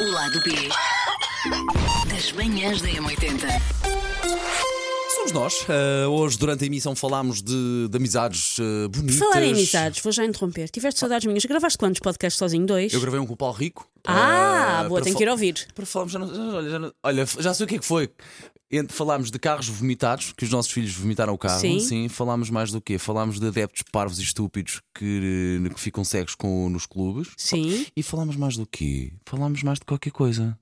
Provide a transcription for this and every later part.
O lado B das manhãs da M80. Somos nós. Uh, hoje, durante a emissão, falámos de, de amizades uh, bonitas. Falar em amizades, vou já interromper. Tiveste saudades minhas? Gravaste quantos podcasts sozinho? Dois? Eu gravei um com o Paulo Rico. Ah, uh, boa, tenho que ir ouvir. Para falarmos, já não- olha, já, não- olha, já sei o que é que foi. Entre, falámos de carros vomitados, que os nossos filhos vomitaram o carro. Sim. falámos mais do quê? Falámos de adeptos parvos e estúpidos que, eh, que ficam cegos com, nos clubes. Sim. E falámos mais do quê? Falámos mais de qualquer coisa.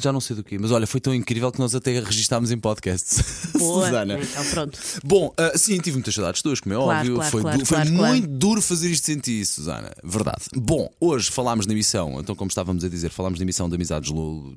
Já não sei do quê, mas olha, foi tão incrível que nós até registámos em podcast. Boa. Susana. Então pronto. Bom, ah, sim, tive muitas saudades tuas, como é Claro, óbvio. claro, foi claro, du- foi muito duro fazer isto sentir, Susana. Verdade. Bom, hoje falámos na emissão, então, como estávamos a dizer, falámos na emissão de amizades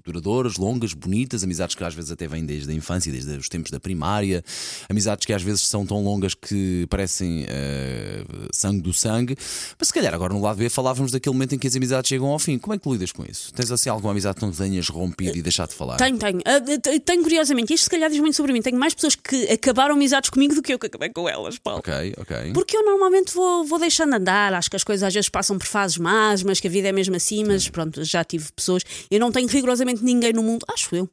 duradouras, longas, bonitas, amizades que às vezes até vêm desde a infância, desde os tempos da primária, amizades que às vezes são tão longas que parecem ah, sangue do sangue. Mas se calhar agora no lado B falávamos daquele momento em que as amizades chegam ao fim. Como é que tu lidas com isso? Tens assim alguma amizade que não tenhas rompido e deixado de falar? Tenho, tenho. T- tenho curiosamente, isto se calhar diz muito sobre mim. Tenho mais pessoas que acabaram amizades comigo do que eu que acabei com elas, Paulo. Ok, ok. Porque eu normalmente vou, vou deixando andar, acho que as coisas às vezes passam por fases más, mas que a vida é mesmo assim, mas pronto, já tive pessoas. Eu não tenho rigorosamente ninguém no mundo, acho eu,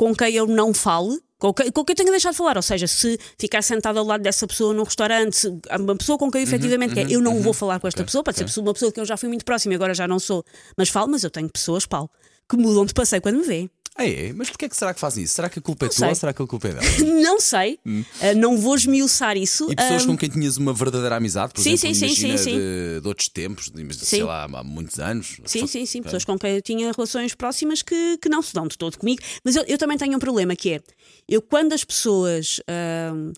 com quem eu não fale. Com quem, com quem eu tenho deixado de falar, ou seja, se ficar sentado ao lado dessa pessoa num restaurante, uma pessoa com quem eu efetivamente quero, eu não vou falar com esta pessoa, pode ser uma pessoa que eu já fui muito próxima e agora já não sou, mas falo, mas eu tenho pessoas, Paulo, que mudam de passeio quando me vêem. Ah, é? Mas porquê é que será que fazem isso? Será que a culpa é Não tua sei. ou será que a culpa é dela? Não sei, ah, não vou esmiuçar isso. E pessoas ah, com quem tinhas uma verdadeira amizade, por Sim, exemplo, sim, sim, sim, sim. De, de outros tempos, de, mas, sei Sim. lá, há muitos anos. Sim, sim, sim. Pessoas com quem eu tinha relações próximas que, que não se dão de todo comigo. Mas eu, eu também tenho um problema que é: eu, quando as pessoas. ahm,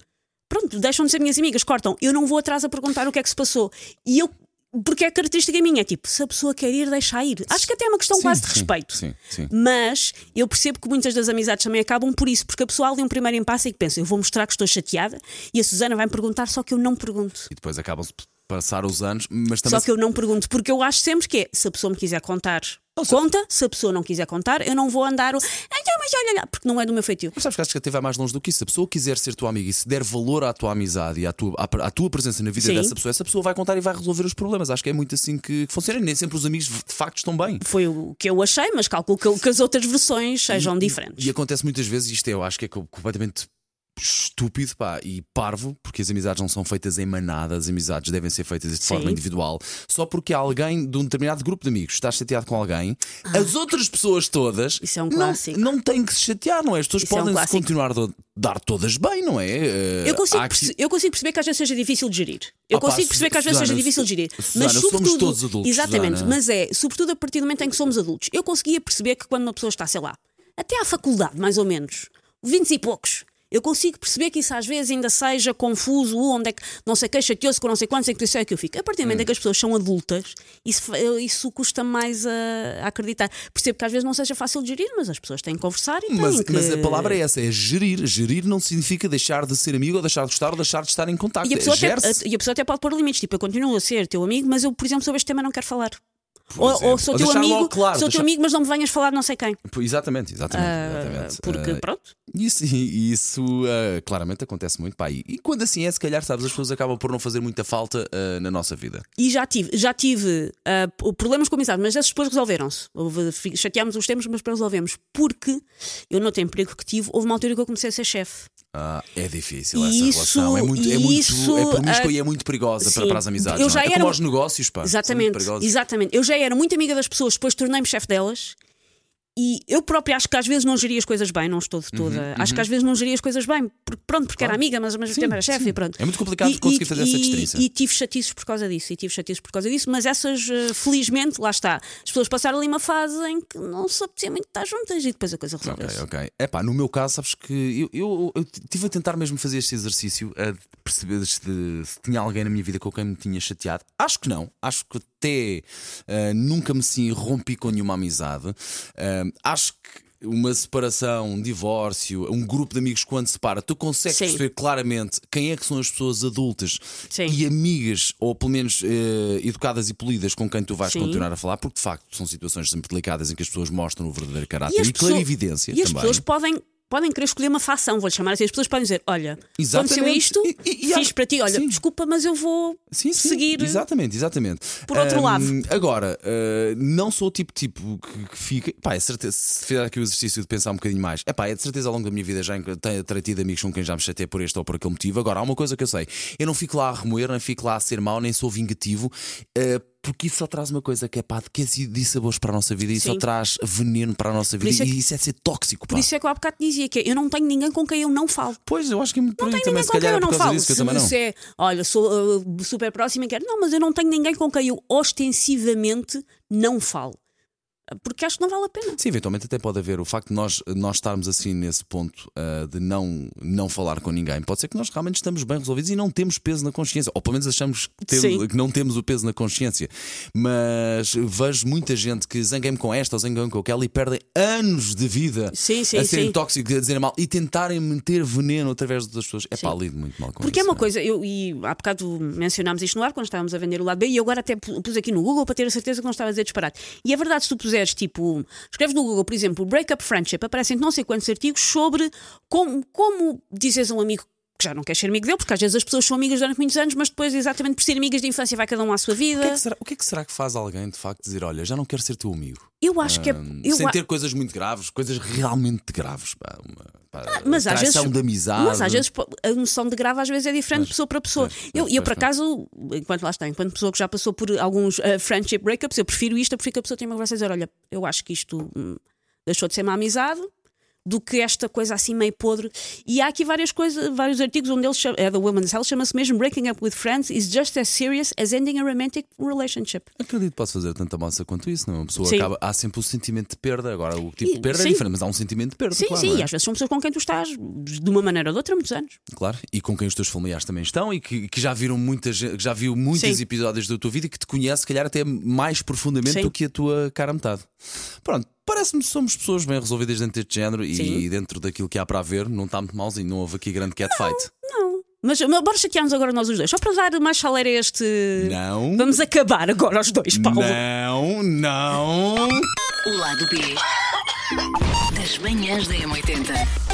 pronto, deixam de ser minhas amigas, cortam, eu não vou atrás a perguntar o que é que se passou. E eu. Porque é característica minha, é tipo, se a pessoa quer ir, deixa ir. Acho que até é uma questão Sim, quase de sim, respeito. sim, sim. Mas eu percebo que muitas das amizades também acabam por isso, porque a pessoa ali um primeiro impasse e que pensa, eu vou mostrar que estou chateada e a Susana vai me perguntar, só que eu não pergunto. E depois acabam-se passar os anos, mas também. Só que eu não pergunto, porque eu acho sempre que é, se a pessoa me quiser contar. Conta, se a pessoa não quiser contar, eu não vou andar o. Então, mas olha lá, porque não é do meu feitio. Mas sabes que acho que até vai mais longe do que isso. Se a pessoa quiser ser tua amiga e se der valor à tua amizade e à tua, à, à tua presença na vida Sim. dessa pessoa, essa pessoa vai contar e vai resolver os problemas. Acho que é muito assim que, que funciona. E Nem sempre os amigos de facto estão bem. Foi o que eu achei, mas calculo que, que as outras versões sejam diferentes. E acontece muitas vezes, isto eu acho que é co- completamente estúpido pá, e parvo, porque as amizades não são feitas em manada, as amizades devem ser feitas de forma Sim. individual. Só porque alguém de um determinado grupo de amigos está chateado com alguém, as outras pessoas todas é um não, não têm que se chatear, não é? As pessoas Isso é um podem continuar a dar todas bem, não é? Eh, Eu consigo, aqui- eu consigo perceber que às vezes seja difícil de gerir. Eu Ah pá, consigo perceber que às vezes Susana, seja difícil de gerir. Susana, mas somos sobretudo. todos adultos, Exatamente, Susana. mas é, sobretudo a partir do momento em que somos adultos. Eu conseguia perceber que quando uma pessoa está, sei lá, até à faculdade, mais ou menos, 20 e poucos. Eu consigo perceber que isso às vezes ainda seja confuso, onde é que não sei quem chateou-se com não sei quantos, é que isso é que eu fico. A partir do momento Hum. em que as pessoas são adultas, isso, isso custa mais a, a acreditar. Percebo que às vezes não seja fácil de gerir, mas as pessoas têm que conversar e Mas, têm que... mas a palavra é essa, é gerir. Gerir não significa deixar de ser amigo ou deixar de gostar ou deixar de estar em contacto. E a, pessoa É até, e a pessoa até pode pôr limites, tipo, eu continuo a ser teu amigo, mas eu, por exemplo, sobre este tema não quero falar. Ou, ou sou Ou teu amigo, claro, sou deixar- teu amigo, mas não me venhas falar de não sei quem. Exatamente, exatamente. Ah, exatamente. porque, Ah, pronto. Isso, isso ah, claramente acontece muito. Pá, e, e quando assim é, se calhar, sabes, as pessoas acabam por não fazer muita falta na nossa vida. E já tive, já tive problemas com amizade, mas esses depois resolveram-se. Chateámos os tempos, mas resolvemos. Porque eu, no tempo emprego que tive, houve uma altura que eu comecei a ser chefe. Ah, é difícil essa isso- relação. É muito, é muito é promíscua ah, e é muito perigosa para, sim. para as amizades. Eu não já é? é era como aos negócios, pá. Exatamente, exatamente. Eu já era muito amiga das pessoas, depois tornei-me chefe delas. E eu própria acho que às vezes não geria as coisas bem, não estou de toda. Acho que às vezes não geria as coisas bem, porque, pronto, porque era amiga, mas ao mesmo tempo era chefe e pronto. É muito complicado conseguir fazer essa distinção. E, tive chatices por causa disso, e tive chatices por causa disso, mas essas, eh, felizmente, lá está. As pessoas passaram ali uma fase em que não se apetecia muito estar juntas e depois a coisa Ok, resolveu-se. ok. É pá, no meu caso, sabes que eu, eu, eu tive a tentar mesmo fazer este exercício a perceber se, se tinha alguém na minha vida com quem me tinha chateado. Acho que não. Acho que até ah, nunca me sim rompi com nenhuma amizade. Ah, acho que. Uma separação, um divórcio, um grupo de amigos quando se separa, tu consegues Sim. perceber claramente quem é que são as pessoas adultas Sim. e amigas, ou pelo menos eh, educadas e polidas com quem tu vais Sim. continuar a falar, porque de facto são situações sempre delicadas em que as pessoas mostram o verdadeiro E caráter as e, pessoas- clarividência E as também. pessoas podem podem querer escolher uma facção, vou-lhe chamar assim. As pessoas podem dizer: Olha, Exatamente. aconteceu isto, E- e- e fiz para ti, olha, Sim. desculpa, mas eu vou Sim, sim, seguir. Exatamente, exatamente. por outro Ahm, lado. Agora, ah, não sou o tipo tipo que, que fica. Pá, é certeza, se fizer aqui o exercício de pensar um bocadinho mais, é pá, é de certeza ao longo da minha vida já tenho terei tido amigos com quem já me chatei por este ou por aquele motivo. Agora, há uma coisa que eu sei: eu não fico lá a remoer, nem fico lá a ser mau, nem sou vingativo. ah, porque isso só traz uma coisa que é pá, que é dissabores para a nossa vida e Sim. só traz veneno para a nossa vida isso é que- e isso é de ser tóxico. Pá. Por isso é que eu há bocado dizia que eu não tenho ninguém com quem eu não falo. Pois, eu acho que é muito Não tenho também, ninguém com quem é eu por não falo. disso Se, se é, olha, sou uh, super próxima e quero. Não, mas eu não tenho ninguém com quem eu ostensivamente não falo. Porque acho que não vale a pena. Sim, eventualmente até pode haver o facto de nós, nós estarmos assim nesse ponto ah, de não, não falar com ninguém. Pode ser que nós realmente estamos bem resolvidos e não temos peso na consciência, ou pelo menos achamos que, temos- que não temos o peso na consciência. Mas vejo muita gente que zanguei-me com esta ou zanguei-me com aquela e perdem anos de vida Sim, sim, a serem sim. tóxicos, a dizerem mal e tentarem meter veneno através outras pessoas. É pá, lido muito mal com Porque é isso. uma coisa, eu, e há bocado mencionámos isto no ar quando estávamos a vender o lado B e agora até pu- pus aqui no Google para ter a certeza que não estava a dizer disparate. E é verdade, se tu puseres tipo, escreves no Google, por exemplo, Breakup Friendship, aparecem não sei quantos artigos sobre como, como dizes a um amigo que já não quer ser amigo dele, porque às vezes as pessoas são amigas durante muitos anos, mas depois, exatamente por ser amigas de infância, vai cada um à sua O que, é vida. que será, o que é que será que faz alguém de facto dizer: Olha, já não quero ser teu amigo? Eu acho que é. Eu Sem a- ter coisas muito graves, coisas realmente graves. Pá, uma, pá, mas às vezes, de amizade. mas às vezes a noção de grave às vezes é diferente de pessoa para pessoa. pois, eu, pois, eu, por acaso, enquanto lá está, enquanto pessoa que já passou por alguns eh, friendship breakups, eu prefiro isto, eu prefiro que a pessoa tenha uma conversa e dizer: olha, eu acho que isto hum, deixou de ser uma amizade. Do que esta coisa assim meio podre. E há aqui várias coisas, vários artigos onde eles chama, é da Women's Health, chama-se mesmo Breaking Up with Friends is just as serious as ending a romantic relationship. Acredito que posso fazer tanta massa quanto isso, não? é? Uma pessoa Sim. acaba. Há sempre o sentimento de perda. Agora, o tipo E- de perda sim. é diferente, mas há um sentimento de perda. Sim, claro, sim, é? e às vezes são pessoas com quem tu estás de uma maneira ou de outra há muitos anos. Claro, e com quem os teus familiares também estão e que, que já viram muitas, que já viu muitos episódios da tua vida e que te conhece, se calhar, até mais profundamente do que a tua cara metade. Pronto, parece-me que somos pessoas bem resolvidas dentro deste género e dentro daquilo que há para haver, não está muito malzinho, não houve aqui grande catfight. Não. Mas, mas bora chatearmos agora nós os dois, só para dar mais chaleira a este. Não. Vamos acabar agora os dois, Paulo. Não, não. O lado B das manhãs da M80.